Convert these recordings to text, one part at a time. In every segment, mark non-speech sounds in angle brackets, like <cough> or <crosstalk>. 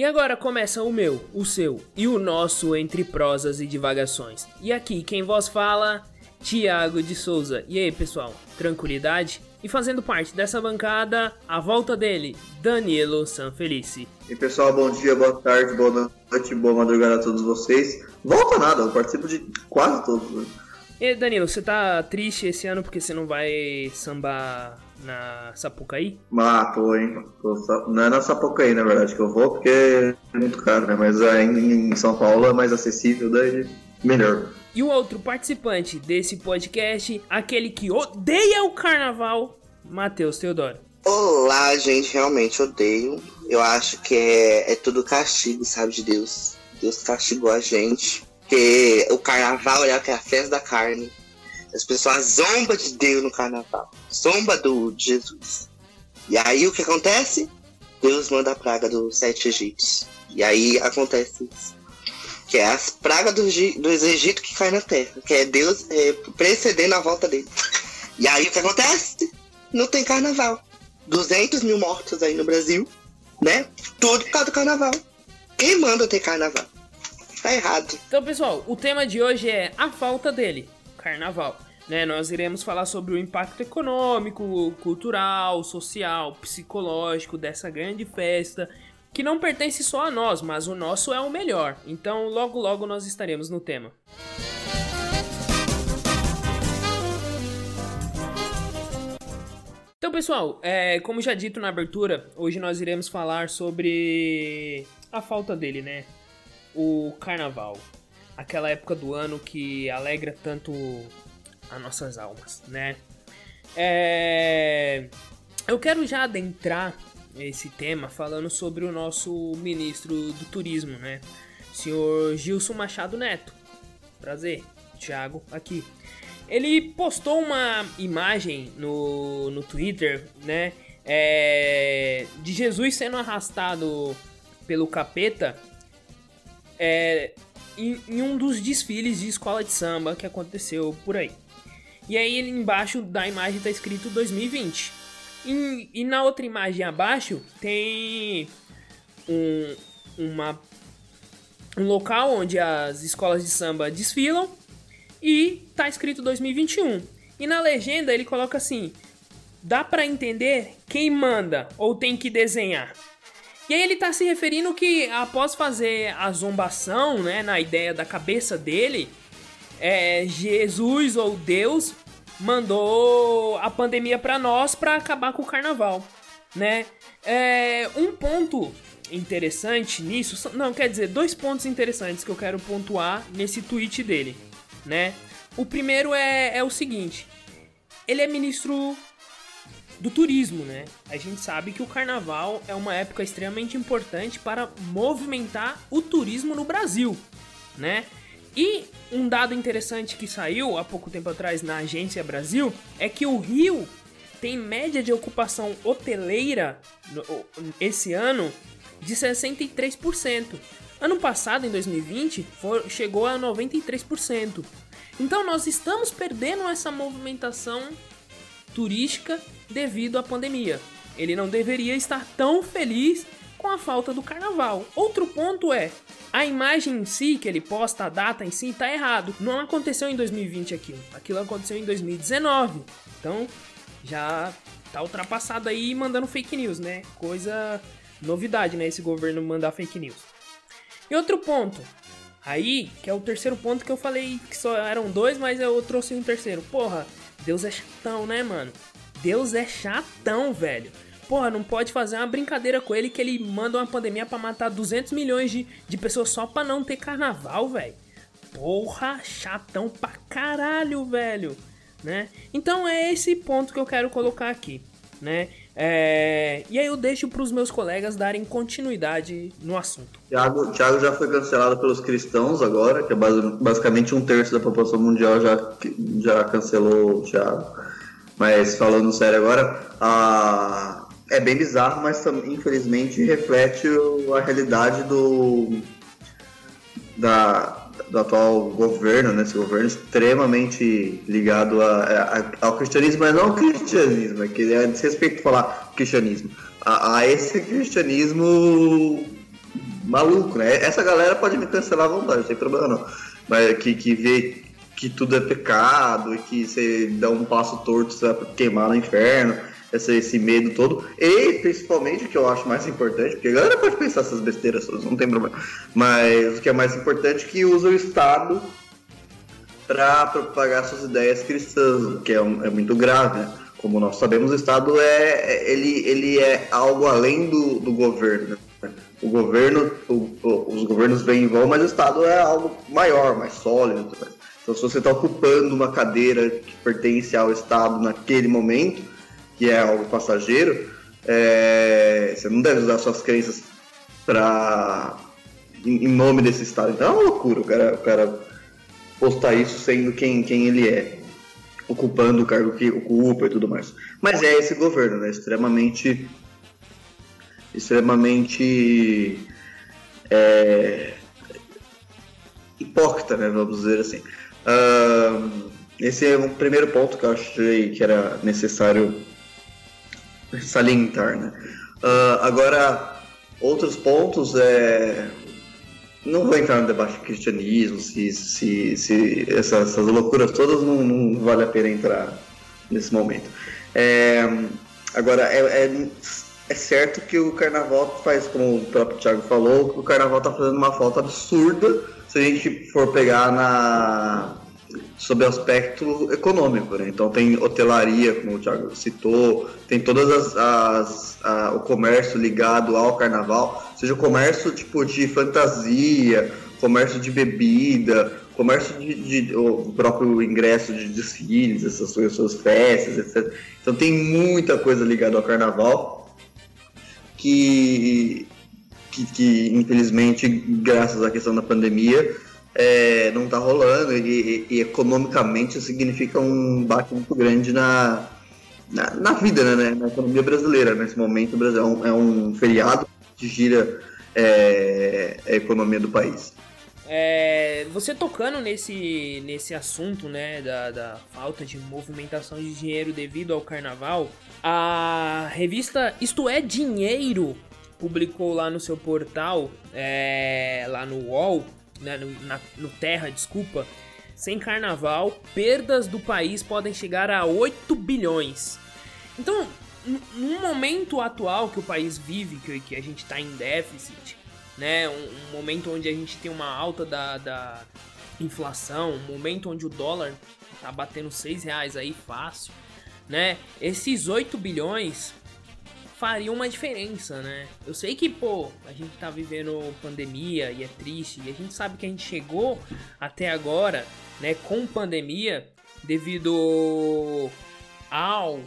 E agora começa o meu, o seu e o nosso Entre Prosas e Divagações. E aqui quem vos fala, Tiago de Souza. E aí pessoal, tranquilidade? E fazendo parte dessa bancada, a volta dele, Danilo Sanfelice. E pessoal, bom dia, boa tarde, boa noite, boa madrugada a todos vocês. Volta nada, eu participo de quase todos. Né? E Danilo, você tá triste esse ano porque você não vai sambar na Sapucaí? Ah, tô, hein? Não é na Sapucaí, na verdade, que eu vou, porque é muito caro, né? Mas em São Paulo é mais acessível, daí melhor. E o outro participante desse podcast, aquele que odeia o carnaval, Matheus Teodoro. Olá, gente, realmente odeio. Eu acho que é, é tudo castigo, sabe, de Deus. Deus castigou a gente. Porque o carnaval é a festa da carne. As pessoas zombam de Deus no carnaval. Zomba do de Jesus. E aí o que acontece? Deus manda a praga dos sete egípcios. E aí acontece isso. Que é as pragas do, dos Egito que cai na terra. Que é Deus é, precedendo a volta dele. E aí o que acontece? Não tem carnaval. 200 mil mortos aí no Brasil, né? Tudo por causa do carnaval. Quem manda ter carnaval? Tá errado. Então, pessoal, o tema de hoje é a falta dele carnaval. Né, nós iremos falar sobre o impacto econômico, cultural, social, psicológico dessa grande festa, que não pertence só a nós, mas o nosso é o melhor. Então, logo logo nós estaremos no tema. Então, pessoal, é, como já dito na abertura, hoje nós iremos falar sobre a falta dele, né? O carnaval aquela época do ano que alegra tanto as nossas almas, né? É... Eu quero já adentrar esse tema falando sobre o nosso ministro do turismo, né? Senhor Gilson Machado Neto. Prazer, Thiago aqui. Ele postou uma imagem no, no Twitter, né? É, de Jesus sendo arrastado pelo capeta é, em, em um dos desfiles de escola de samba que aconteceu por aí. E aí embaixo da imagem tá escrito 2020. E, e na outra imagem abaixo tem um, uma, um local onde as escolas de samba desfilam e tá escrito 2021. E na legenda ele coloca assim: dá para entender quem manda ou tem que desenhar. E aí ele tá se referindo que após fazer a zombação, né, na ideia da cabeça dele, é, Jesus ou Deus mandou a pandemia para nós para acabar com o carnaval, né? É, um ponto interessante nisso, não, quer dizer, dois pontos interessantes que eu quero pontuar nesse tweet dele, né? O primeiro é, é o seguinte, ele é ministro do turismo, né? A gente sabe que o carnaval é uma época extremamente importante para movimentar o turismo no Brasil, né? E um dado interessante que saiu há pouco tempo atrás na Agência Brasil é que o Rio tem média de ocupação hoteleira esse ano de 63%. Ano passado, em 2020, foi, chegou a 93%. Então nós estamos perdendo essa movimentação turística devido à pandemia. Ele não deveria estar tão feliz com a falta do carnaval. Outro ponto é, a imagem em si que ele posta, a data em si, tá errado. Não aconteceu em 2020 aquilo. Aquilo aconteceu em 2019. Então, já tá ultrapassado aí mandando fake news, né? Coisa novidade, né? Esse governo mandar fake news. E outro ponto, aí, que é o terceiro ponto que eu falei que só eram dois, mas eu trouxe um terceiro. Porra, Deus é chatão, né, mano? Deus é chatão, velho. Porra, não pode fazer uma brincadeira com ele que ele manda uma pandemia para matar 200 milhões de, de pessoas só pra não ter carnaval, velho. Porra, chatão pra caralho, velho. Né? Então é esse ponto que eu quero colocar aqui, né? É... E aí eu deixo para os meus colegas darem continuidade no assunto. Tiago, Thiago já foi cancelado pelos cristãos agora, que é basicamente um terço da população mundial já, já cancelou o Thiago. Mas falando sério agora, a... é bem bizarro, mas infelizmente reflete a realidade do, da, do atual governo, né? Esse governo extremamente ligado a, a, ao cristianismo, mas não ao cristianismo, é que é desrespeito falar cristianismo, a, a esse cristianismo maluco, né? Essa galera pode me cancelar à vontade, não tem problema não. Mas que, que vê que tudo é pecado e que você dá um passo torto, você vai queimar no inferno, esse, esse medo todo. E principalmente o que eu acho mais importante, porque a galera pode pensar essas besteiras não tem problema. Mas o que é mais importante é que usa o Estado para propagar suas ideias cristãs, que é, é muito grave, né? Como nós sabemos, o Estado é, é ele, ele é algo além do, do governo. O governo, o, o, os governos vêm e vão, mas o Estado é algo maior, mais sólido. Então, se você está ocupando uma cadeira que pertence ao Estado naquele momento, que é algo passageiro, é, você não deve usar suas crenças para em, em, nome desse Estado. Então é uma loucura o cara, o cara postar isso sendo quem, quem ele é, ocupando o cargo que ocupa e tudo mais. Mas é esse governo, né? Extremamente. extremamente. É, hipócrita, né? Vamos dizer assim. Uh, esse é o primeiro ponto que eu achei que era necessário salientar, né? Uh, agora, outros pontos é não vou entrar no debate de cristianismo, se, se, se essas, essas loucuras todas não, não, vale a pena entrar nesse momento. É, agora, é, é, é, certo que o carnaval faz, como o próprio Thiago falou, que o carnaval está fazendo uma falta absurda se a gente for pegar na sob aspecto econômico, né? Então tem hotelaria, como o Thiago citou, tem todas as, as a, o comércio ligado ao carnaval, seja o comércio tipo de fantasia, comércio de bebida, comércio de, de o próprio ingresso de desfiles, essas suas festas, etc. Então tem muita coisa ligada ao carnaval que, que, que infelizmente, graças à questão da pandemia, é, não está rolando e, e, economicamente significa um baque muito grande na, na, na vida, né, na economia brasileira. Nesse momento, o Brasil é um, é um feriado que gira é, a economia do país. É, você tocando nesse, nesse assunto né, da, da falta de movimentação de dinheiro devido ao carnaval, a revista Isto é Dinheiro publicou lá no seu portal, é, lá no UOL, né, no, na, no Terra, desculpa, sem carnaval, perdas do país podem chegar a 8 bilhões. Então, no momento atual que o país vive, que, que a gente está em déficit, né, um, um, momento onde a gente tem uma alta da, da inflação, um momento onde o dólar tá batendo 6 reais aí fácil, né, esses 8 bilhões faria uma diferença, né? Eu sei que, pô, a gente tá vivendo pandemia e é triste, e a gente sabe que a gente chegou até agora, né, com pandemia, devido ao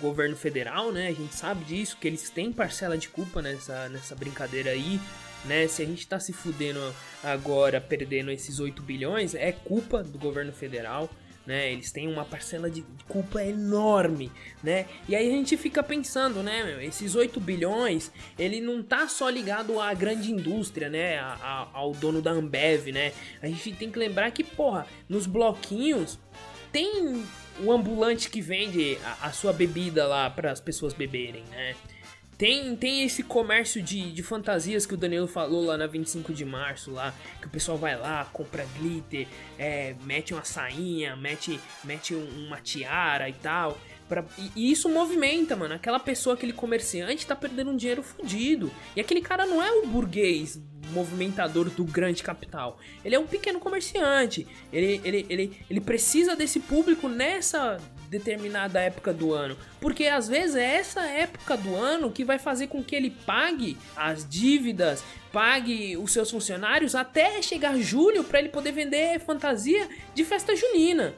governo federal, né? A gente sabe disso, que eles têm parcela de culpa nessa, nessa brincadeira aí, né? Se a gente tá se fudendo agora, perdendo esses 8 bilhões, é culpa do governo federal né? Eles têm uma parcela de culpa enorme, né? E aí a gente fica pensando, né, meu, esses 8 bilhões, ele não tá só ligado à grande indústria, né? A, a, ao dono da Ambev, né? A gente tem que lembrar que, porra, nos bloquinhos tem o ambulante que vende a, a sua bebida lá para as pessoas beberem, né? Tem, tem esse comércio de, de fantasias que o Danilo falou lá na 25 de março, lá, que o pessoal vai lá, compra glitter, é, mete uma sainha, mete, mete uma tiara e tal. Pra, e, e, isso movimenta, mano. Aquela pessoa, aquele comerciante, tá perdendo um dinheiro fodido. E aquele cara não é o burguês movimentador do grande capital. Ele é um pequeno comerciante. Ele, ele, ele, ele precisa desse público nessa determinada época do ano. Porque às vezes é essa época do ano que vai fazer com que ele pague as dívidas, pague os seus funcionários até chegar julho para ele poder vender fantasia de festa junina.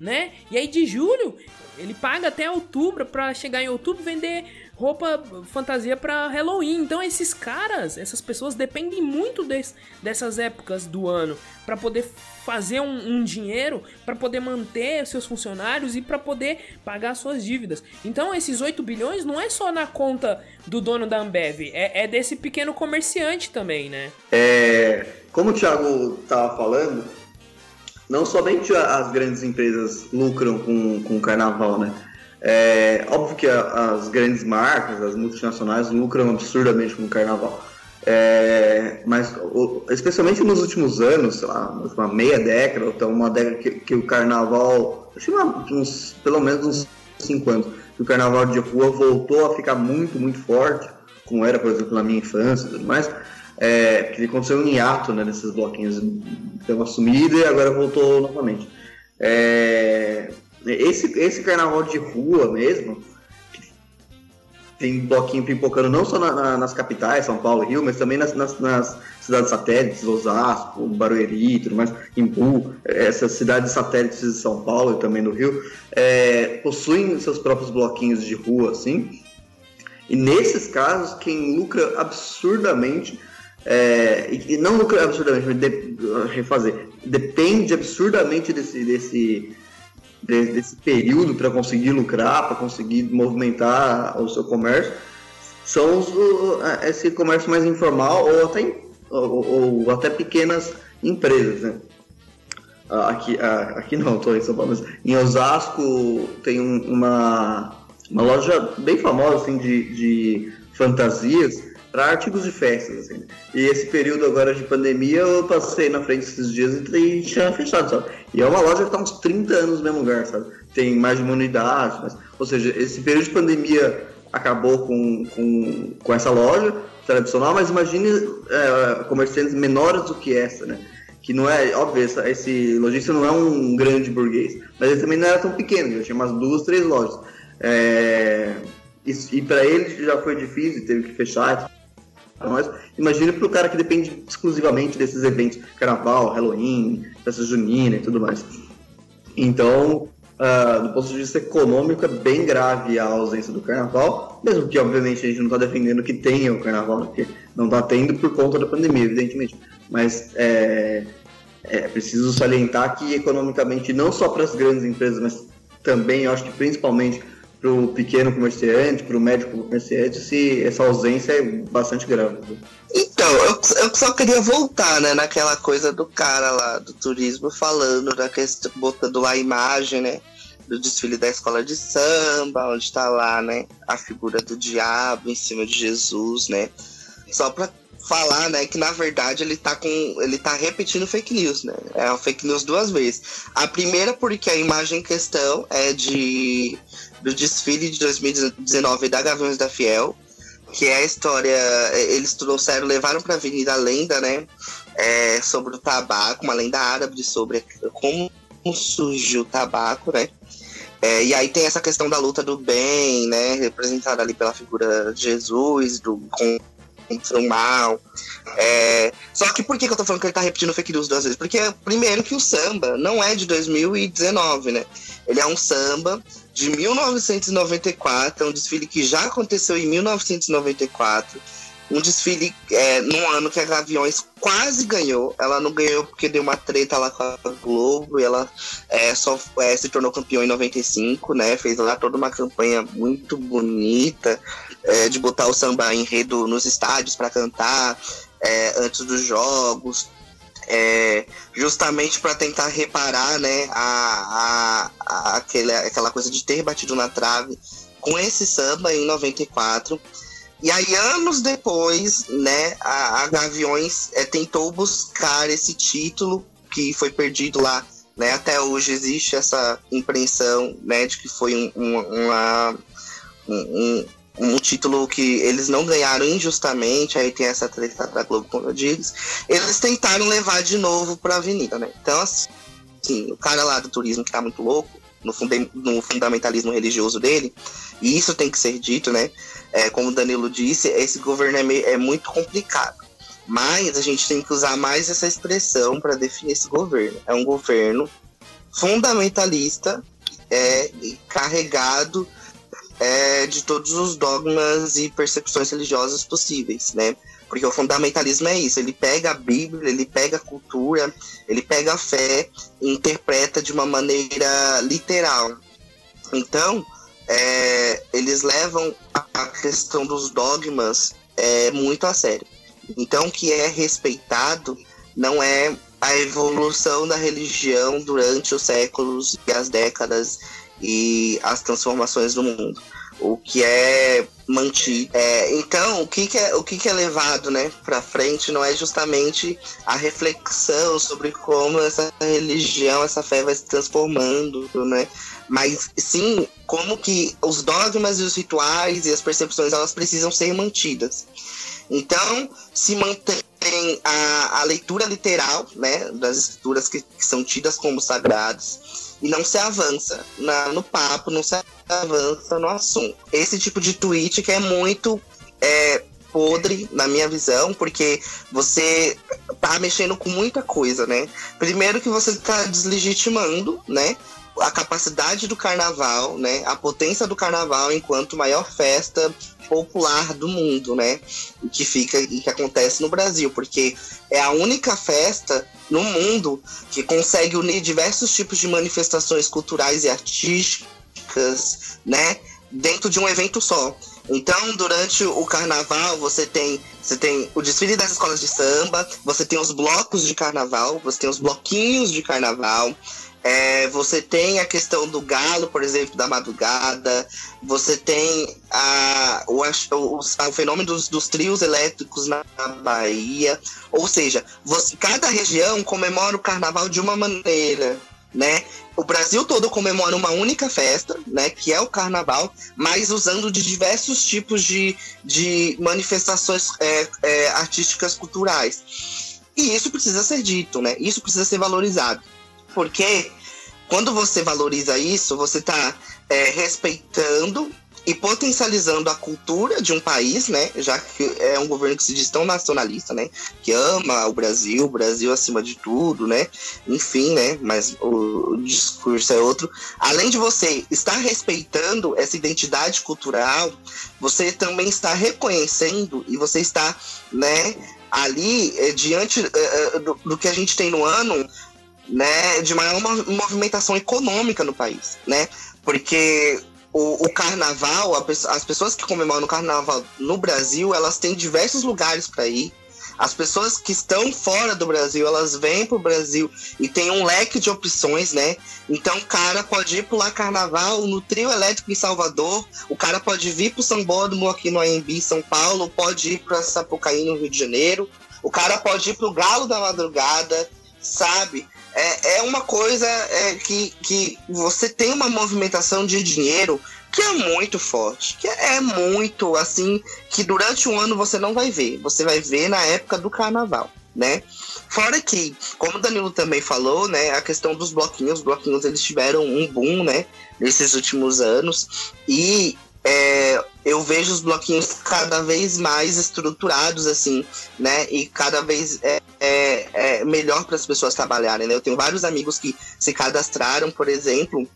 Né? E aí de julho ele paga até outubro para chegar em outubro vender roupa fantasia para Halloween. Então esses caras, essas pessoas dependem muito des, dessas épocas do ano para poder fazer um, um dinheiro, para poder manter seus funcionários e para poder pagar suas dívidas. Então esses 8 bilhões não é só na conta do dono da Ambev, é, é desse pequeno comerciante também, né? É, como o Thiago tava falando, não somente as grandes empresas lucram com, com o carnaval, né? É óbvio que a, as grandes marcas, as multinacionais lucram absurdamente com o carnaval. É, mas especialmente nos últimos anos, sei lá, uma meia década, ou então uma década que, que o carnaval, acho que uns, pelo menos uns cinco anos, que o carnaval de rua voltou a ficar muito, muito forte, como era, por exemplo, na minha infância e tudo mais, é, que aconteceu um hiato né, nesses bloquinhos, deu uma sumida e agora voltou novamente. É, esse, esse carnaval de rua mesmo, tem bloquinho pipocando não só na, na, nas capitais, São Paulo Rio, mas também nas, nas, nas, cidades satélites, Osasco, Barueri, tudo mais, Imbu, essas cidades satélites de São Paulo e também do Rio, é, possuem seus próprios bloquinhos de rua, assim. E nesses casos, quem lucra absurdamente, é, e não lucra absurdamente, mas de, refazer, depende absurdamente desse, desse desse período para conseguir lucrar, para conseguir movimentar o seu comércio, são os, esse comércio mais informal ou até, ou, ou até pequenas empresas, né? Aqui, aqui não, estou em São Paulo, mas em Osasco tem uma, uma loja bem famosa assim, de, de fantasias para artigos de festas. Assim. E esse período agora de pandemia, eu passei na frente esses dias e tinha fechado, sabe? E é uma loja que está uns 30 anos no mesmo lugar, sabe? Tem mais de uma unidade, mas, ou seja, esse período de pandemia acabou com, com, com essa loja tradicional, mas imagine é, comerciantes menores do que essa, né? Que não é, óbvio, essa, esse lojista não é um grande burguês, mas ele também não era tão pequeno, ele tinha umas duas, três lojas. É, e, e para ele já foi difícil, teve que fechar para nós. Imagina para o cara que depende exclusivamente desses eventos, carnaval, Halloween, festa junina e tudo mais. Então, uh, do ponto de vista econômico, é bem grave a ausência do carnaval, mesmo que, obviamente, a gente não está defendendo que tenha o carnaval, né, porque não está tendo por conta da pandemia, evidentemente. Mas é, é preciso salientar que, economicamente, não só para as grandes empresas, mas também, eu acho que principalmente para o pequeno comerciante, para o médio comerciante, se essa ausência é bastante grave. Então, eu, eu só queria voltar, né, naquela coisa do cara lá do turismo falando da questão, botando lá a imagem, né, do desfile da escola de samba, onde está lá, né, a figura do diabo em cima de Jesus, né, só para falar, né, que na verdade ele tá com ele tá repetindo fake news, né? É uma fake news duas vezes. A primeira porque a imagem em questão é de do desfile de 2019 da Gaviões da Fiel, que é a história. Eles trouxeram, levaram para a Avenida a lenda, né? É, sobre o tabaco, uma lenda árabe sobre como surgiu o tabaco, né? É, e aí tem essa questão da luta do bem, né? Representada ali pela figura de Jesus, do contra o mal. É, só que por que, que eu tô falando que ele tá repetindo fake news duas vezes? Porque, primeiro, que o samba não é de 2019, né? Ele é um samba de 1994, é um desfile que já aconteceu em 1994. Um desfile é, num ano que a Gaviões quase ganhou. Ela não ganhou porque deu uma treta lá com a Globo e ela é, só é, se tornou campeã em 95, né? Fez lá toda uma campanha muito bonita é, de botar o samba enredo nos estádios para cantar é, antes dos jogos é, justamente para tentar reparar né, a, a, a, aquela, aquela coisa de ter batido na trave com esse samba em 94. E aí, anos depois, né, a, a Gaviões é, tentou buscar esse título que foi perdido lá. Né, até hoje existe essa impressão né, de que foi um, uma, um, um título que eles não ganharam injustamente, aí tem essa treta da Globo, como eu disse. Eles tentaram levar de novo pra Avenida, né? Então, assim, o cara lá do turismo que tá muito louco, no, funda no fundamentalismo religioso dele, e isso tem que ser dito, né? É, como o Danilo disse, esse governo é, meio, é muito complicado. Mas a gente tem que usar mais essa expressão para definir esse governo. É um governo fundamentalista, é, carregado é, de todos os dogmas e percepções religiosas possíveis, né? Porque o fundamentalismo é isso, ele pega a Bíblia, ele pega a cultura, ele pega a fé e interpreta de uma maneira literal. Então, é, eles levam a questão dos dogmas é, muito a sério. Então, o que é respeitado não é a evolução da religião durante os séculos e as décadas e as transformações do mundo. o que é mantido. É, então, o que, que, é, o que, que é levado né, para frente não é justamente a reflexão sobre como essa religião, essa fé vai se transformando, né? Mas sim, como que os dogmas e os rituais e as percepções elas precisam ser mantidas. Então, se mantém a, a leitura literal né, das escrituras que, que são tidas como sagradas e não se avança na, no papo, não se avança no assunto. Esse tipo de tweet que é muito é, podre, na minha visão, porque você tá mexendo com muita coisa, né? Primeiro que você tá deslegitimando, né? A capacidade do carnaval, né? A potência do carnaval enquanto maior festa popular do mundo, né? Que fica e que acontece no Brasil, porque é a única festa no mundo que consegue unir diversos tipos de manifestações culturais e artísticas, né? Dentro de um evento só. Então, durante o carnaval, você tem, você tem o desfile das escolas de samba, você tem os blocos de carnaval, você tem os bloquinhos de carnaval, é, você tem a questão do galo, por exemplo, da madrugada. Você tem a, o, o, o fenômeno dos, dos, trios elétricos na Bahia. Ou seja, você, cada região comemora o carnaval de uma maneira, né? O Brasil todo comemora uma única festa, né? Que é o carnaval, mas usando de diversos tipos de, de manifestações é, é, artísticas culturais. E isso precisa ser dito, né? Isso precisa ser valorizado. Porque quando você valoriza isso, você está é, respeitando e potencializando a cultura de um país, né? Já que é um governo que se diz tão nacionalista, né? Que ama o Brasil, o Brasil acima de tudo, né? Enfim, né? Mas o, discurso é outro. Além de você estar respeitando essa identidade cultural, você também está reconhecendo e você está, né? Ali, é, diante é, do, do que a gente tem no ano, né, de maior movimentação econômica no país, né? Porque o, o carnaval, a, as pessoas que comemoram o carnaval no Brasil, elas têm diversos lugares para ir. As pessoas que estão fora do Brasil, elas vêm pro Brasil e tem um leque de opções, né? Então o cara pode ir pular carnaval no trio elétrico em Salvador, o cara pode vir pro Sambódromo aqui no AMB São Paulo, pode ir pra Sapucaí no Rio de Janeiro, o cara pode ir pro Galo da Madrugada, sabe? É, é uma coisa é, que, que você tem uma movimentação de dinheiro que é muito forte, que é muito assim, que durante o ano você não vai ver, você vai ver na época do carnaval, né? Fora que, como o Danilo também falou, né, a questão dos bloquinhos, os bloquinhos eles tiveram um boom, né, nesses últimos anos, e é, eu vejo os bloquinhos cada vez mais estruturados, assim, né? E cada vez é, é, é melhor para as pessoas trabalharem, né? Eu tenho vários amigos que se cadastraram, por exemplo,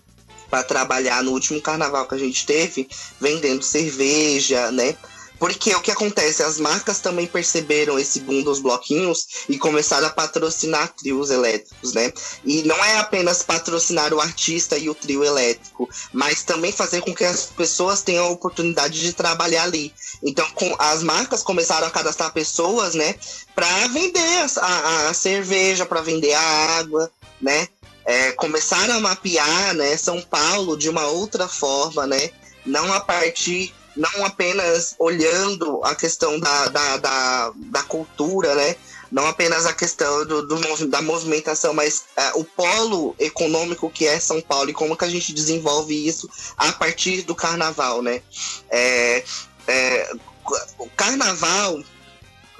para trabalhar no último carnaval que a gente teve, vendendo cerveja, né? Porque o que acontece? As marcas também perceberam esse boom dos bloquinhos e começaram a patrocinar trios elétricos, né? E não é apenas patrocinar o artista e o trio elétrico, mas também fazer com que as pessoas tenham a oportunidade de trabalhar ali. Então, com, as marcas começaram a cadastrar pessoas, né, para vender a, a, a cerveja, para vender a água, né? É, começaram a mapear, né, São Paulo de uma outra forma, né? Não a partir não apenas olhando a questão da, da, da, da cultura, né? Não apenas a questão do, do da movimentação, mas é, o polo econômico que é São Paulo e como que a gente desenvolve isso a partir do carnaval, né? É, é, o carnaval,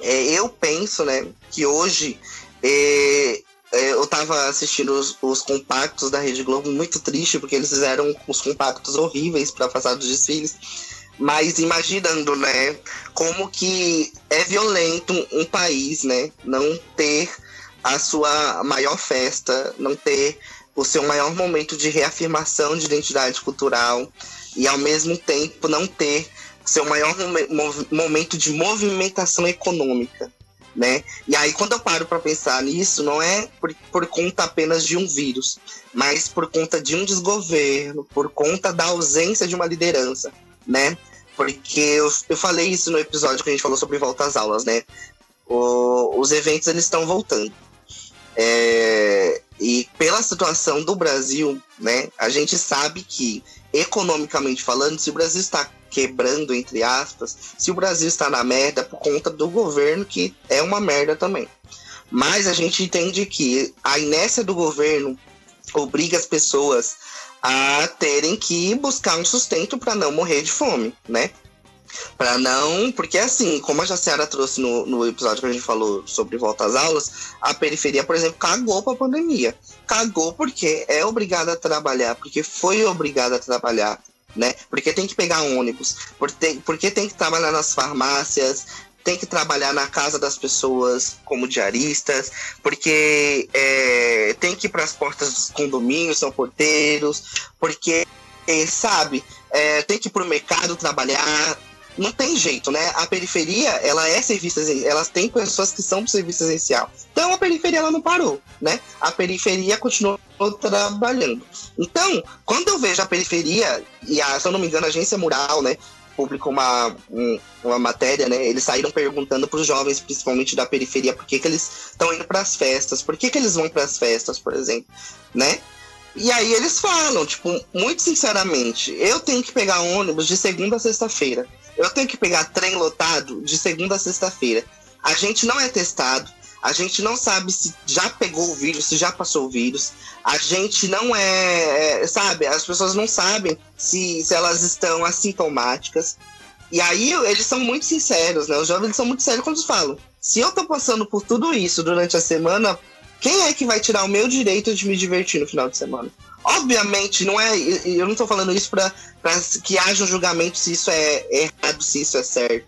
é, eu penso, né, que hoje é, é, eu tava assistindo os, os, compactos da Rede Globo muito triste porque eles fizeram os compactos horríveis para passar dos desfiles mas imaginando, né, como que é violento um país, né, não ter a sua maior festa, não ter o seu maior momento de reafirmação de identidade cultural e ao mesmo tempo não ter seu maior momento de movimentação econômica, né? E aí quando eu paro para pensar nisso, não é por, por conta apenas de um vírus, mas por conta de um desgoverno, por conta da ausência de uma liderança, né? Porque eu, eu falei isso no episódio que a gente falou sobre volta às aulas, né? O, os eventos eles estão voltando. É, e pela situação do Brasil, né, a gente sabe que, economicamente falando, se o Brasil está quebrando, entre aspas, se o Brasil está na merda por conta do governo, que é uma merda também. Mas a gente entende que a inércia do governo obriga as pessoas a terem que buscar um sustento para não morrer de fome, né? Para não. Porque, assim, como a Jaciara trouxe no, no episódio que a gente falou sobre volta às aulas, a periferia, por exemplo, cagou para a pandemia. Cagou porque é obrigada a trabalhar, porque foi obrigada a trabalhar. Né? Porque tem que pegar ônibus, porque, porque tem que trabalhar nas farmácias, tem que trabalhar na casa das pessoas como diaristas, porque é, tem que ir para as portas dos condomínios, são porteiros, porque, é, sabe, é, tem que ir para o mercado trabalhar, não tem jeito, né? A periferia, ela é serviço ela tem pessoas que são serviço essencial. Então a periferia ela não parou, né? A periferia continuou trabalhando. Então, quando eu vejo a periferia, e a, se eu não me engano, a agência mural, né? Publicou uma, um, uma matéria, né? Eles saíram perguntando para os jovens, principalmente da periferia, por que, que eles estão indo para as festas, por que, que eles vão para as festas, por exemplo, né? E aí eles falam, tipo, muito sinceramente, eu tenho que pegar ônibus de segunda a sexta-feira. Eu tenho que pegar trem lotado de segunda a sexta-feira. A gente não é testado, a gente não sabe se já pegou o vírus, se já passou o vírus. A gente não é, é, sabe, as pessoas não sabem se, se elas estão assintomáticas. E aí eles são muito sinceros, né? Os jovens são muito sérios quando falam: se eu tô passando por tudo isso durante a semana, quem é que vai tirar o meu direito de me divertir no final de semana? Obviamente, não é. Eu não tô falando isso para que haja um julgamento se isso é errado, se isso é certo.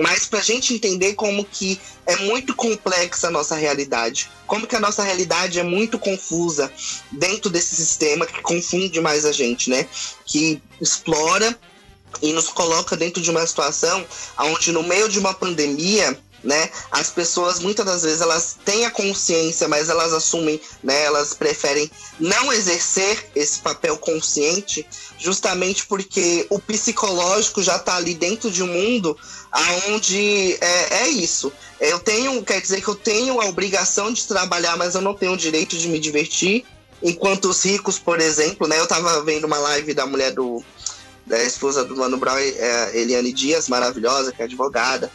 Mas para a gente entender como que é muito complexa a nossa realidade, como que a nossa realidade é muito confusa dentro desse sistema que confunde mais a gente, né? Que explora e nos coloca dentro de uma situação onde no meio de uma pandemia né? As pessoas muitas das vezes elas têm a consciência, mas elas assumem, né? Elas preferem não exercer esse papel consciente, justamente porque o psicológico já está ali dentro de um mundo aonde é, é isso. Eu tenho, quer dizer que eu tenho a obrigação de trabalhar, mas eu não tenho o direito de me divertir. Enquanto os ricos, por exemplo, né? Eu tava vendo uma live da mulher do da esposa do Mano Brown, é, Eliane Dias, maravilhosa, que é advogada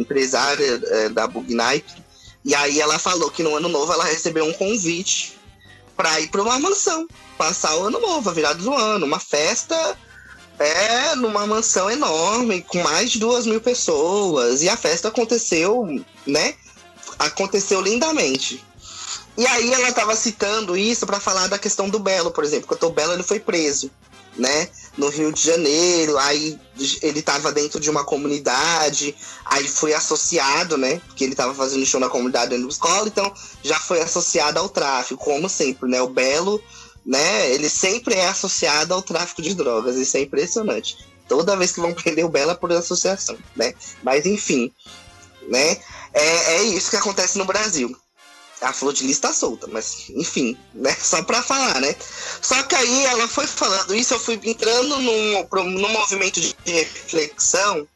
empresária é, da Bugnight. E aí ela falou que no ano novo ela recebeu um convite para ir para uma mansão, passar o ano novo, a virada do ano, uma festa é numa mansão enorme, com mais de duas mil pessoas. E a festa aconteceu, né? Aconteceu lindamente. E aí ela estava citando isso para falar da questão do Belo, por exemplo, porque o Belo ele foi preso né? No Rio de Janeiro, aí ele estava dentro de uma comunidade, aí foi associado, né? Porque ele estava fazendo show na comunidade da escola, então já foi associado ao tráfico, como sempre, né? O Belo, né? Ele sempre é associado ao tráfico de drogas, isso é impressionante. Toda vez que vão prender o Belo é por associação, né? Mas enfim, né? É, é isso que acontece no Brasil a flor de lista solta, mas enfim, né? <laughs> Só pra falar, né? Só que aí ela foi falando isso, eu fui entrando num, num movimento de reflexão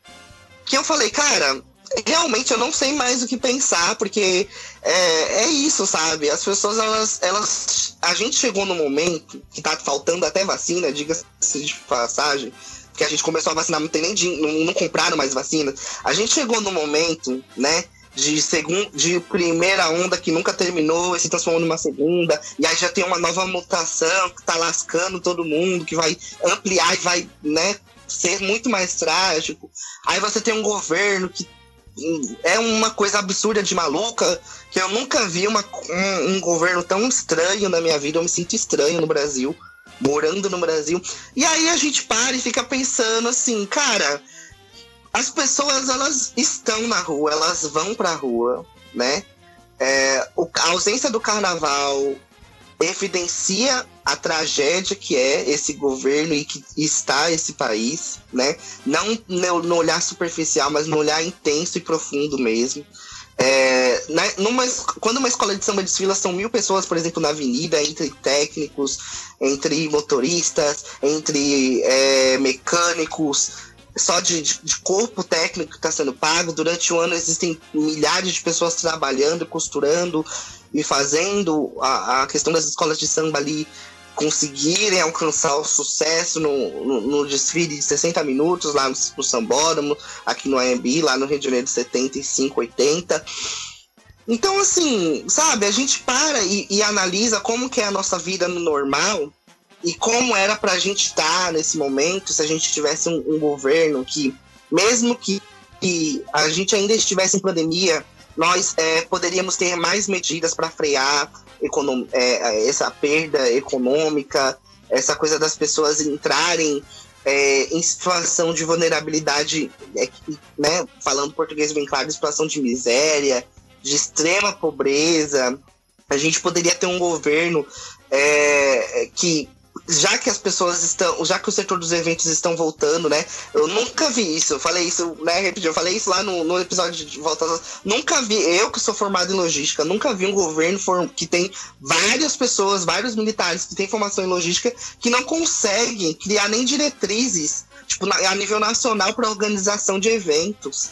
que eu falei, cara, realmente eu não sei mais o que pensar, porque é, é isso, sabe? As pessoas, elas, elas. A gente chegou no momento que tá faltando até vacina, diga-se de passagem, porque a gente começou a vacinar, não tem nem não, não compraram mais vacina. A gente chegou no momento, né? De, segun, de primeira onda que nunca terminou e se transformou numa segunda, e aí já tem uma nova mutação que tá lascando todo mundo, que vai ampliar e vai, né, ser muito mais trágico. Aí você tem um governo que é uma coisa absurda de maluca, que eu nunca vi uma, um, um governo tão estranho na minha vida, eu me sinto estranho no Brasil, morando no Brasil. E aí a gente para e fica pensando assim, cara, as pessoas elas estão na rua, elas vão para a rua, né? É, a ausência do carnaval evidencia a tragédia que é esse governo e que está esse país, né? Não no olhar superficial, mas no olhar intenso e profundo mesmo. É, numa, quando uma escola de samba desfila, são mil pessoas, por exemplo, na avenida, entre técnicos, entre motoristas, entre é, mecânicos, só de, de, corpo técnico que está sendo pago. Durante o ano existem milhares de pessoas trabalhando, costurando e fazendo a, a questão das escolas de samba ali conseguirem alcançar o sucesso no, no, no, desfile de 60 minutos lá no, no Sambódromo, aqui no AMB, lá no Rio de Janeiro de 75, 80. Então, assim, sabe, a gente para e, e analisa como que é a nossa vida no normal e como era pra gente estar nesse momento se a gente tivesse um, um governo que, mesmo que, que, a gente ainda estivesse em pandemia, nós é, poderíamos ter mais medidas para frear é, essa perda econômica, essa coisa das pessoas entrarem é, em situação de vulnerabilidade, é, né, falando português bem claro, situação de miséria, de extrema pobreza. A gente poderia ter um governo é, que já que as pessoas estão, já que o setor dos eventos estão voltando, né? Eu nunca vi isso. Eu falei isso, né? Eu falei isso lá no, no episódio de Volta às... Nunca vi, eu que sou formado em logística, nunca vi um governo que tem várias pessoas, vários militares que têm formação em logística que não conseguem criar nem diretrizes, tipo, a nível nacional para organização de eventos.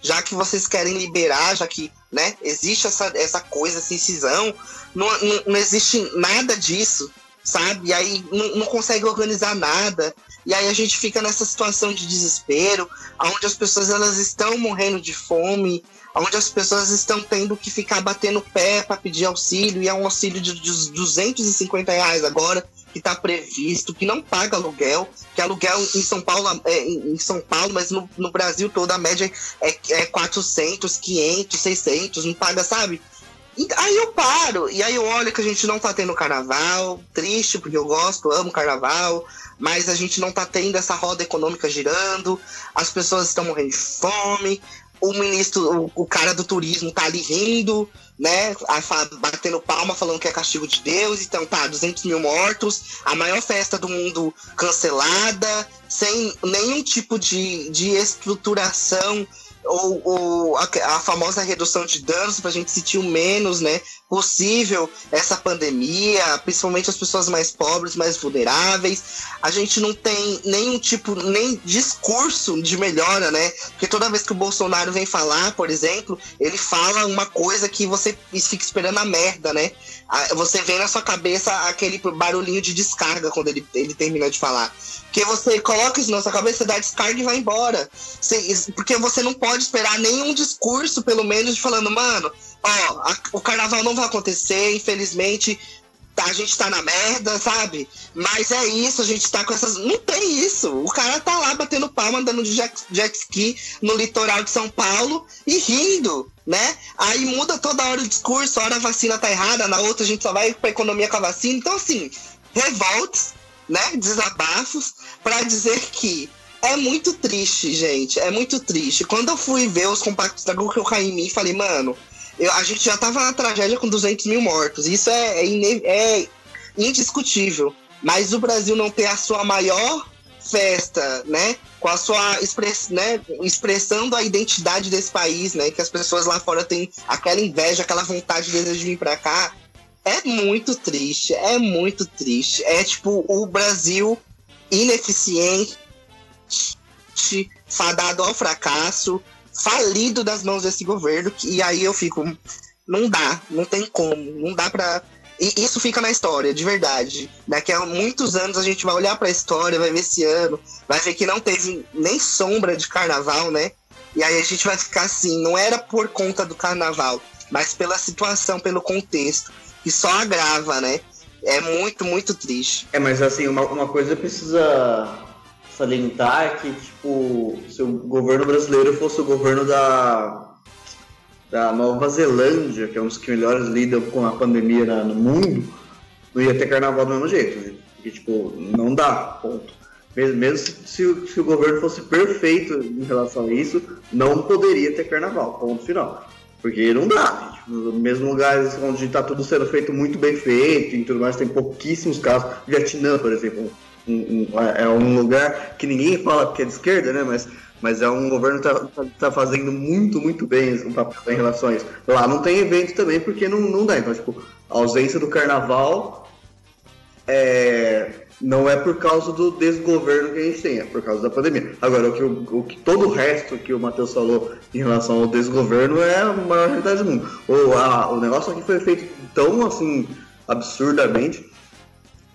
Já que vocês querem liberar, já que né, existe essa, essa coisa, essa incisão, não, não, não existe nada disso sabe? E aí não, não consegue organizar nada. E aí a gente fica nessa situação de desespero, onde as pessoas elas estão morrendo de fome, onde as pessoas estão tendo que ficar batendo pé para pedir auxílio, e é um auxílio de 250 reais agora, que está previsto, que não paga aluguel, que aluguel em São Paulo, é, em São Paulo, mas no, no Brasil todo a média é, é 400, 500, 600, não paga, sabe? Aí eu paro, e aí eu olho que a gente não tá tendo carnaval, triste, porque eu gosto, amo carnaval, mas a gente não tá tendo essa roda econômica girando, as pessoas estão morrendo de fome, o ministro, o, o cara do turismo tá ali rindo, né, batendo palma, falando que é castigo de Deus, então tá, 200 mil mortos, a maior festa do mundo cancelada, sem nenhum tipo de, de estruturação ou, ou a, a, famosa redução de danos para a gente sentir o menos né, possível essa pandemia, principalmente as pessoas mais pobres, mais vulneráveis. A gente não tem nenhum tipo, nem discurso de melhora, né? Porque toda vez que o Bolsonaro vem falar, por exemplo, ele fala uma coisa que você fica esperando a merda, né? Você vê na sua cabeça aquele barulhinho de descarga quando ele, ele termina de falar. Porque você coloca isso na sua cabeça, dá descarga e vai embora. Porque você não pode esperar nenhum discurso, pelo menos, falando, mano, ó, a, o carnaval não vai acontecer, infelizmente. A gente tá na merda, sabe? Mas é isso, a gente tá com essas. Não tem isso. O cara tá lá batendo palma, andando de jet, jet ski no litoral de São Paulo e rindo, né? Aí muda toda hora o discurso, hora a vacina tá errada, na outra a gente só vai pra economia com a vacina. Então, assim, revoltes né, desabafos para dizer que é muito triste, gente. É muito triste. Quando eu fui ver os compactos da Google que eu caí em mim, falei, mano, eu, a gente já tava na tragédia com 200 mil mortos. Isso é, é, é indiscutível. Mas o Brasil não ter a sua maior festa, né? Com a sua express, né? expressando a identidade desse país, né? Que as pessoas lá fora têm aquela inveja, aquela vontade de desejo de vir pra cá. É muito triste, é muito triste. É tipo o Brasil ineficiente, fadado ao fracasso, falido das mãos desse governo. E aí eu fico, não dá, não tem como, não dá pra. E isso fica na história, de verdade. Daqui a muitos anos a gente vai olhar para a história, vai ver esse ano, vai ver que não teve nem sombra de carnaval, né? E aí a gente vai ficar assim, não era por conta do carnaval, mas pela situação, pelo contexto que só agrava, né? É muito, muito triste. É, mas assim, uma, uma coisa precisa salientar que, tipo, se o governo brasileiro fosse o governo da, da Nova Zelândia, que é um dos que melhores lidam com a pandemia na, no mundo, não ia ter carnaval do mesmo jeito, né? Porque, tipo, não dá, ponto. Mesmo, mesmo se, se, o governo fosse perfeito em relação a isso, não poderia ter carnaval, ponto final. Porque não dá. Tipo, mesmo lugares onde está tudo sendo feito muito bem feito e tudo mais, tem pouquíssimos casos. Vietnã, por exemplo, um, um, é um lugar que ninguém fala que é de esquerda, né? Mas, mas é um governo que está tá, tá fazendo muito, muito bem o papel em isso. Lá não tem evento também porque não, não dá. Então, tipo, a ausência do carnaval é, não é por causa do desgoverno que a gente tem, é por causa da pandemia. Agora, o que, o, o que todo o resto que o Matheus falou em relação ao desgoverno é a maior realidade do mundo. O, a, o negócio aqui foi feito tão assim absurdamente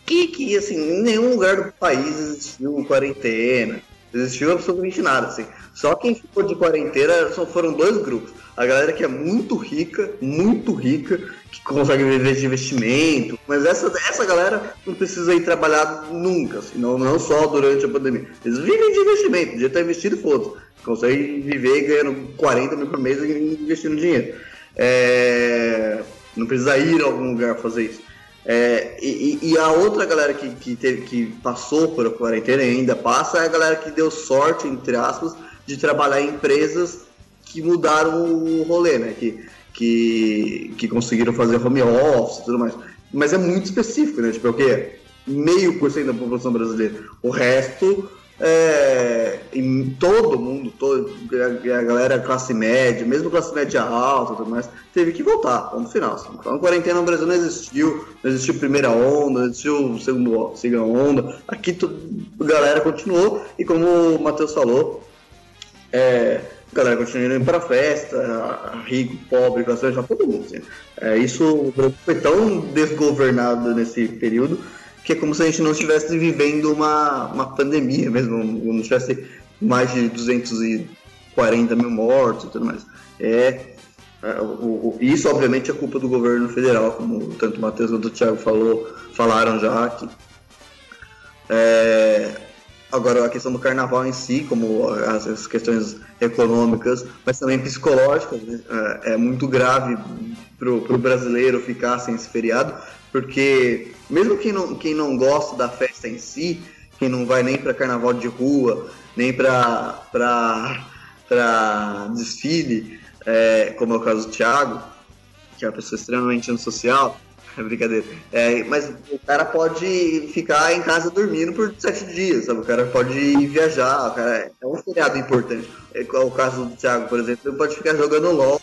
que, que assim, em nenhum lugar do país existiu quarentena, existiu absolutamente nada. Assim. Só quem ficou de quarentena só foram dois grupos. A galera que é muito rica, muito rica, que consegue viver de investimento, mas essa, essa galera não precisa ir trabalhar nunca, assim, não, não só durante a pandemia. Eles vivem de investimento, podia estar investido e foda Consegue viver ganhando 40 mil por mês investindo dinheiro. É... Não precisa ir a algum lugar fazer isso. É, e, e, a outra galera que, que, teve, que passou por a quarentena e ainda passa é a galera que deu sorte, entre aspas, de trabalhar em empresas que mudaram o rolê, né? Que, que, que conseguiram fazer home office e tudo mais. Mas é muito específico, né? Tipo, é o quê? Meio por cento da população brasileira. O resto é, em todo mundo, todo, a, galera classe média, mesmo classe média alta tudo mais, teve que voltar, no final. Assim. Então a quarentena no Brasil não existiu, não existiu primeira onda, não existiu segundo, segunda onda. Aqui a galera continuou e como o Matheus falou, é, a galera continua indo para festa, rico, pobre, classe média, todo mundo. Assim. É, isso foi tão desgovernado nesse período que é como se a gente não estivesse vivendo uma, uma pandemia mesmo, não tivesse mais de 240 mil mortos e tudo mais. É, é o, o, isso, obviamente, é culpa do governo federal, como tanto o Matheus quanto o Thiago falou, falaram já aqui. É, agora, a questão do carnaval em si, como as, as questões econômicas, mas também psicológicas, né? é, é, muito grave para o brasileiro ficar sem esse feriado, porque mesmo quem não, quem não gosta da festa em si, quem não vai nem para carnaval de rua, nem para desfile, é, como é o caso do Thiago, que é uma pessoa extremamente antissocial, <laughs> é brincadeira. É, mas o cara pode ficar em casa dormindo por sete dias, sabe? O cara pode viajar, cara é um feriado importante. É, o caso do Thiago, por exemplo, ele pode ficar jogando LOL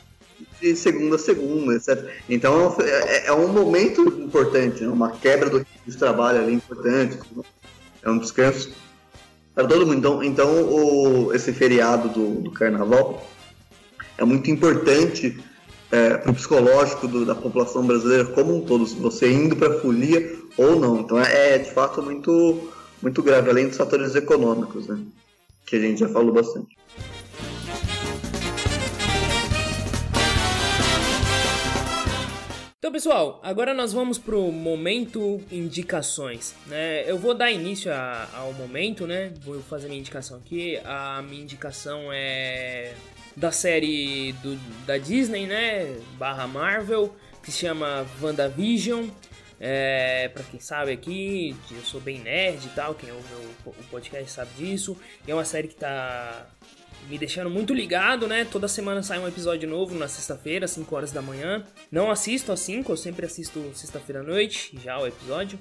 de segunda a segunda, etc. Então é, é um momento importante, né? uma quebra do trabalho ali importante, é um descanso para todo mundo. Então, então o, esse feriado do, do carnaval é muito importante é, para o psicológico do, da população brasileira como um todo, você indo para a folia ou não. Então é, é, de fato muito, muito grave, além dos fatores econômicos, né? que a gente já falou bastante. Então, pessoal, agora nós vamos pro momento indicações, né? Eu vou dar início a, ao momento, né? Vou fazer minha indicação aqui. A minha indicação é da série do, da Disney, né? Barra Marvel, que se chama WandaVision. É, pra quem sabe aqui, eu sou bem nerd e tal, quem ouve o, o podcast sabe disso. E é uma série que tá me deixando muito ligado, né? Toda semana sai um episódio novo na sexta-feira, 5 horas da manhã. Não assisto às 5, eu sempre assisto sexta-feira à noite, já o episódio.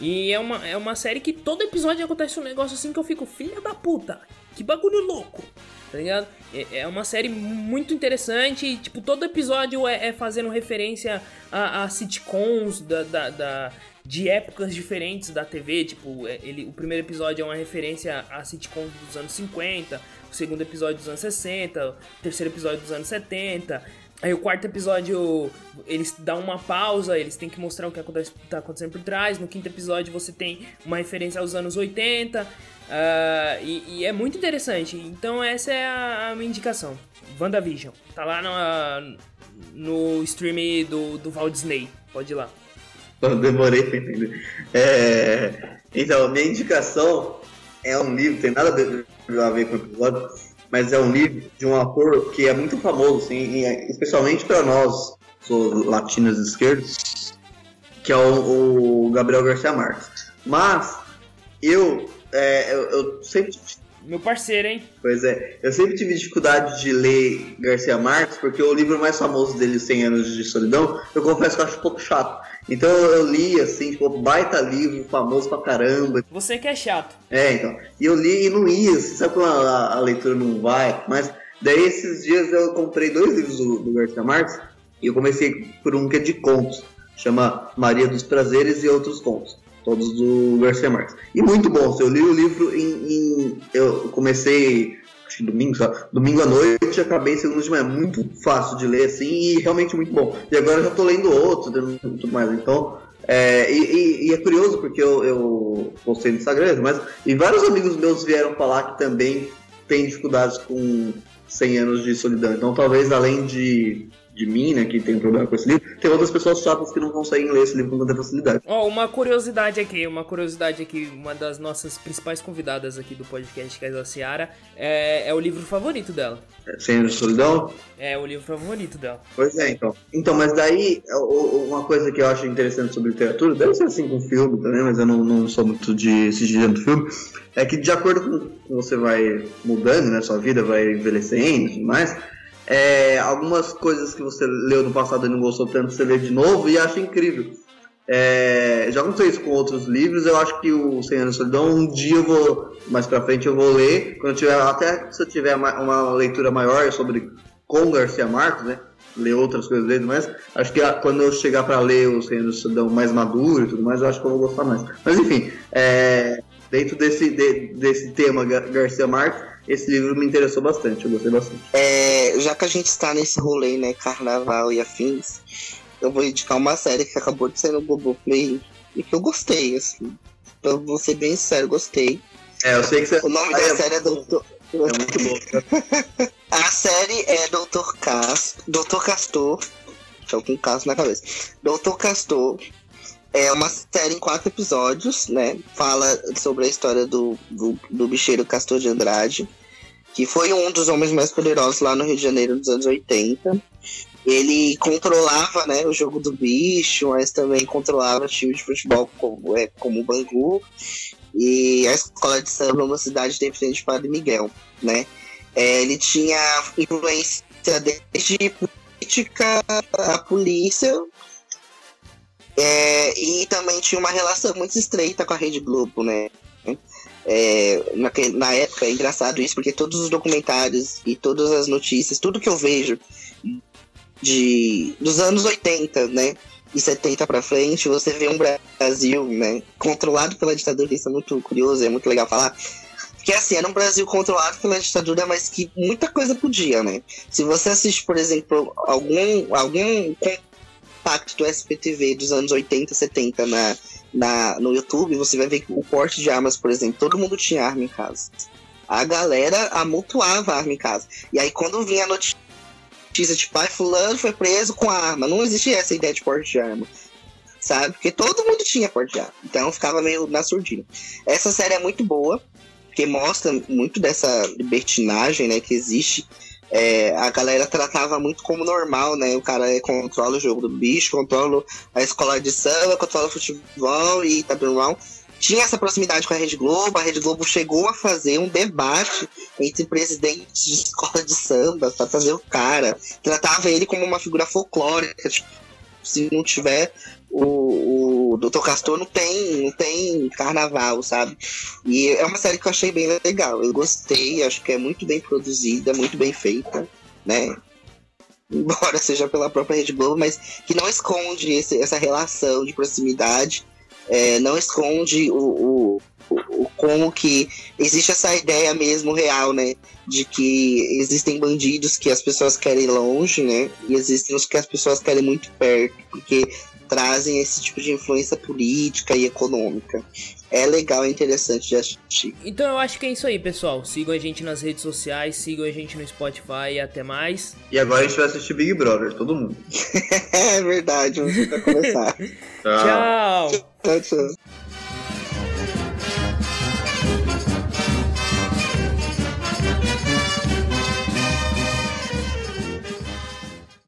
E é uma, é uma série que todo episódio acontece um negócio assim que eu fico, filha da puta, que bagulho louco, tá ligado? É, é uma série muito interessante, tipo, todo episódio é, é fazendo referência a, a sitcoms da, da, da de épocas diferentes da TV, tipo, é, ele, o primeiro episódio é uma referência a sitcoms dos anos 50, o segundo episódio dos anos 60, o terceiro episódio dos anos 70. Aí o quarto episódio, eles dão uma pausa, eles têm que mostrar o que acontece, tá acontecendo por trás. No quinto episódio você tem uma referência aos anos 80. Uh, ah, e, e, é muito interessante. Então essa é a, a minha indicação. WandaVision. Tá lá no, no stream do, do Walt Disney. Pode ir lá. Demorei pra entender. É, então, minha indicação é um livro, tem nada a ver com o episódio, mas é um livro de um ator que é muito famoso, assim, especialmente para nós, latinos esquerdos, que é o, o, Gabriel Garcia Marques. Mas eu, é, eu, eu sempre meu parceiro, hein? Pois é. Eu sempre tive dificuldade de ler Garcia Marques, porque o livro mais famoso dele, 100 Anos de Solidão, eu confesso que eu acho um pouco chato. Então eu li, assim, tipo, baita livro, famoso pra caramba. Você que é chato. É, então. E eu li e não ia, assim, sabe quando a, a, leitura não vai? Mas daí esses dias eu comprei dois livros do, do Garcia Marques e eu comecei por um que é de contos. Chama Maria dos Prazeres e Outros Contos. todos do Garcia Marques. E muito bom, eu li o livro em. em eu comecei acho que domingo, sabe? domingo à noite, acabei segunda de manhã. Muito fácil de ler, assim, e realmente muito bom. E agora já tô lendo outro tudo mais. Então, é, e, e, e, é curioso porque eu, eu postei no Instagram, mas e vários amigos meus vieram falar que também têm dificuldades com 100 anos de solidão. Então, talvez além de de mim, né, que tem um problema com esse livro, tem outras pessoas chatas que não conseguem ler esse livro com tanta facilidade. Ó, oh, uma curiosidade aqui, uma curiosidade aqui, uma das nossas principais convidadas aqui do podcast, que é a Ciara, é, é o livro favorito dela. É, Anos de Solidão? É, o livro favorito dela. Pois é, então. Então, mas daí, uma coisa que eu acho interessante sobre literatura, deve ser assim com filme também, mas eu não, não sou muito de assistir do filme, é que de acordo com você vai mudando, né, sua vida vai envelhecendo e tudo mais, é, algumas coisas que você leu no passado e não gostou tanto, você lê de novo e acha incrível. É, já aconteceu isso com outros livros, eu acho que o 100 anos de solidão, um dia eu vou, mais pra frente eu vou ler, quando tiver, até se eu tiver uma leitura maior sobre com Garcia Marques, né, ler outras coisas dele, mas acho que quando eu chegar para ler o 100 anos de solidão mais maduro e tudo mais, eu acho que eu vou gostar mais. Mas enfim, é, dentro desse, de, desse tema Garcia Marques, esse livro me interessou bastante, eu gostei bastante. É, já que a gente está nesse rolê, né, carnaval e afins, eu vou indicar uma série que acabou de sair no Globoplay e que eu gostei, assim. Pra vou ser bem sério, gostei. É, eu sei que você... O nome ah, da é... série é Doutor... É muito bom. <laughs> a série é Doutor Castor, Doutor Castor, estou com um caso na cabeça. Doutor Castor é uma série em quatro episódios, né? Fala sobre a história do, do, do bicheiro Castor de Andrade, que foi um dos homens mais poderosos lá no Rio de Janeiro nos anos 80. Ele controlava né, o jogo do bicho, mas também controlava time de futebol como, é, como o Bangu. E a escola de samba é uma cidade de frente para Miguel, né? É, ele tinha influência desde política, a polícia, é, e também tinha uma relação muito estreita com a Rede Globo, né? É, na, na, época é engraçado isso, porque todos os documentários e todas as notícias, tudo que eu vejo de dos anos 80, né? E 70 para frente, você vê um Brasil, né, controlado pela ditadura, isso é muito curioso, é muito legal falar. Porque assim, era um Brasil controlado pela ditadura, mas que muita coisa podia, né? Se você assiste, por exemplo, algum, algum impacto do SPTV dos anos 80, 70 na, na, no YouTube, você vai ver que o porte de armas, por exemplo, todo mundo tinha arma em casa. A galera amontoava arma em casa. E aí quando vinha a notícia de pai fulano foi preso com arma, não existia essa ideia de porte de arma. Sabe? Porque todo mundo tinha porte de arma. Então ficava meio na surdina. Essa série é muito boa, porque mostra muito dessa libertinagem né, que existe é, a galera tratava muito como normal, né? O cara controla o jogo do bicho, controla a escola de samba, controla o futebol e tá normal. Tinha essa proximidade com a Rede Globo, a Rede Globo chegou a fazer um debate entre presidentes de escola de samba para fazer o cara. Tratava ele como uma figura folclórica, tipo, se não tiver o, o Dr. Castor não tem, não tem carnaval, sabe? E é uma série que eu achei bem legal. Eu gostei, acho que é muito bem produzida, muito bem feita, né? Embora seja pela própria Rede Globo, mas que não esconde esse, essa relação de proximidade, é, não esconde o, o, o, como que existe essa ideia mesmo real, né? De que existem bandidos que as pessoas querem longe, né? E existem os que as pessoas querem muito perto, porque trazem esse tipo de influência política e econômica. É legal, é interessante de assistir. Então eu acho que é isso aí, pessoal. Sigam a gente nas redes sociais, sigam a gente no Spotify e até mais. E agora a gente vai assistir Big Brother, todo mundo. <laughs> é verdade, vamos começar. <laughs> tchau. tchau, tchau.